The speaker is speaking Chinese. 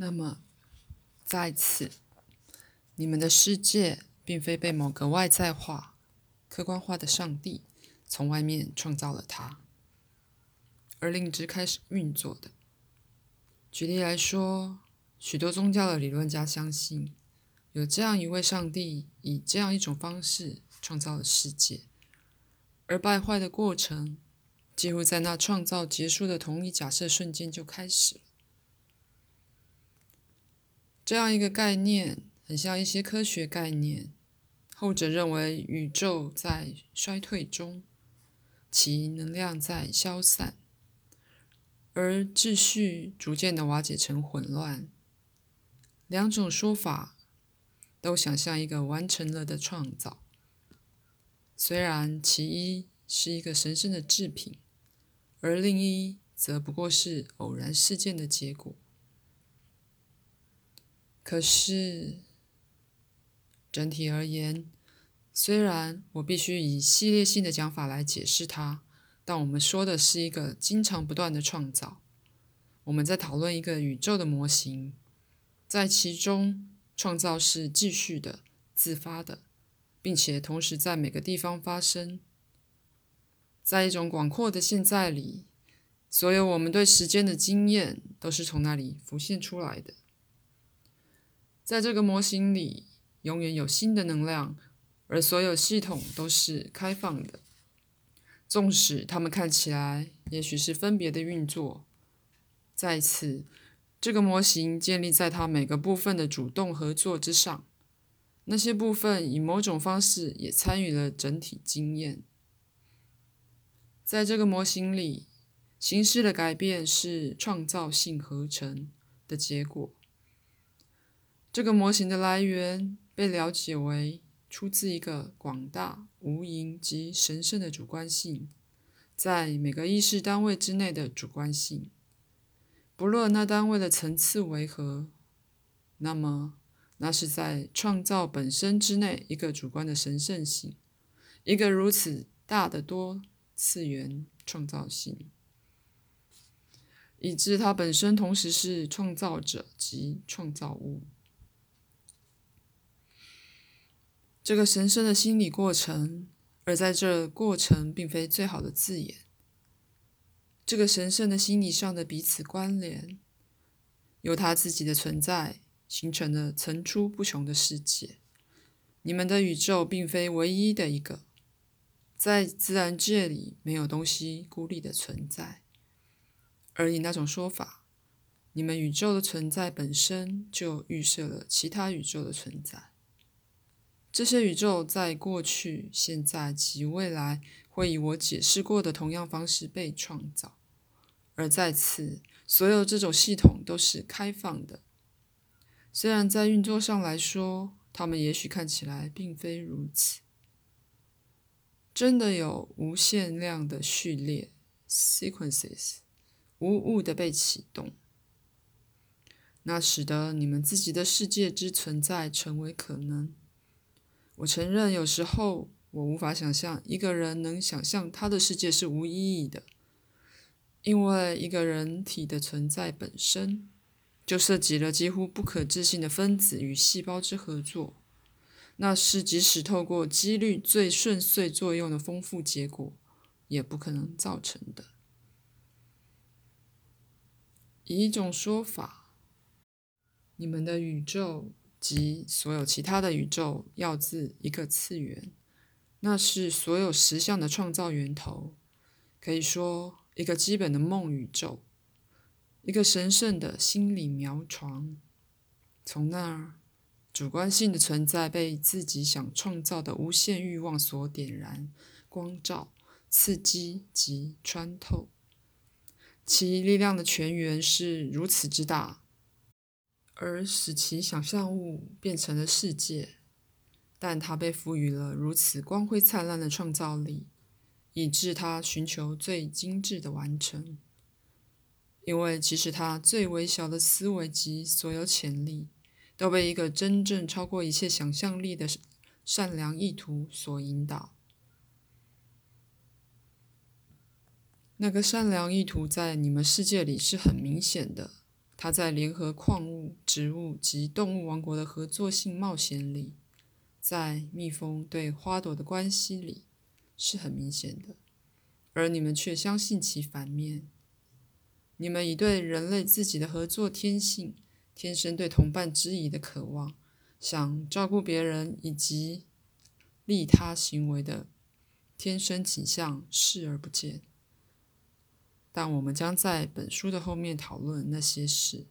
那么，在此，你们的世界并非被某个外在化、客观化的上帝从外面创造了它，而令之开始运作的。举例来说，许多宗教的理论家相信，有这样一位上帝以这样一种方式创造了世界，而败坏的过程几乎在那创造结束的同一假设瞬间就开始了。这样一个概念很像一些科学概念，后者认为宇宙在衰退中，其能量在消散，而秩序逐渐的瓦解成混乱。两种说法都想象一个完成了的创造，虽然其一是一个神圣的制品，而另一则不过是偶然事件的结果。可是，整体而言，虽然我必须以系列性的讲法来解释它，但我们说的是一个经常不断的创造。我们在讨论一个宇宙的模型，在其中创造是继续的、自发的，并且同时在每个地方发生。在一种广阔的现在里，所有我们对时间的经验都是从那里浮现出来的。在这个模型里，永远有新的能量，而所有系统都是开放的，纵使它们看起来也许是分别的运作。在此，这个模型建立在它每个部分的主动合作之上，那些部分以某种方式也参与了整体经验。在这个模型里，形式的改变是创造性合成的结果。这个模型的来源被了解为出自一个广大、无垠及神圣的主观性，在每个意识单位之内的主观性，不论那单位的层次为何，那么那是在创造本身之内一个主观的神圣性，一个如此大的多次元创造性，以致它本身同时是创造者及创造物。这个神圣的心理过程，而在这过程并非最好的字眼。这个神圣的心理上的彼此关联，由它自己的存在形成了层出不穷的世界。你们的宇宙并非唯一的一个，在自然界里没有东西孤立的存在，而以那种说法，你们宇宙的存在本身就预设了其他宇宙的存在。这些宇宙在过去、现在及未来会以我解释过的同样方式被创造，而在此，所有这种系统都是开放的。虽然在运作上来说，它们也许看起来并非如此。真的有无限量的序列 （sequences） 无误的被启动，那使得你们自己的世界之存在成为可能。我承认，有时候我无法想象一个人能想象他的世界是无意义的，因为一个人体的存在本身就涉及了几乎不可置信的分子与细胞之合作。那是即使透过几率最顺遂作用的丰富结果，也不可能造成的。以一种说法，你们的宇宙。及所有其他的宇宙要自一个次元，那是所有实相的创造源头。可以说，一个基本的梦宇宙，一个神圣的心理苗床。从那儿，主观性的存在被自己想创造的无限欲望所点燃、光照、刺激及穿透。其力量的泉源是如此之大。而使其想象物变成了世界，但它被赋予了如此光辉灿烂的创造力，以致它寻求最精致的完成。因为即使它最微小的思维及所有潜力，都被一个真正超过一切想象力的善良意图所引导。那个善良意图在你们世界里是很明显的。它在联合矿物、植物及动物王国的合作性冒险里，在蜜蜂对花朵的关系里是很明显的，而你们却相信其反面。你们以对人类自己的合作天性、天生对同伴之谊的渴望、想照顾别人以及利他行为的天生倾向视而不见。但我们将在本书的后面讨论那些事。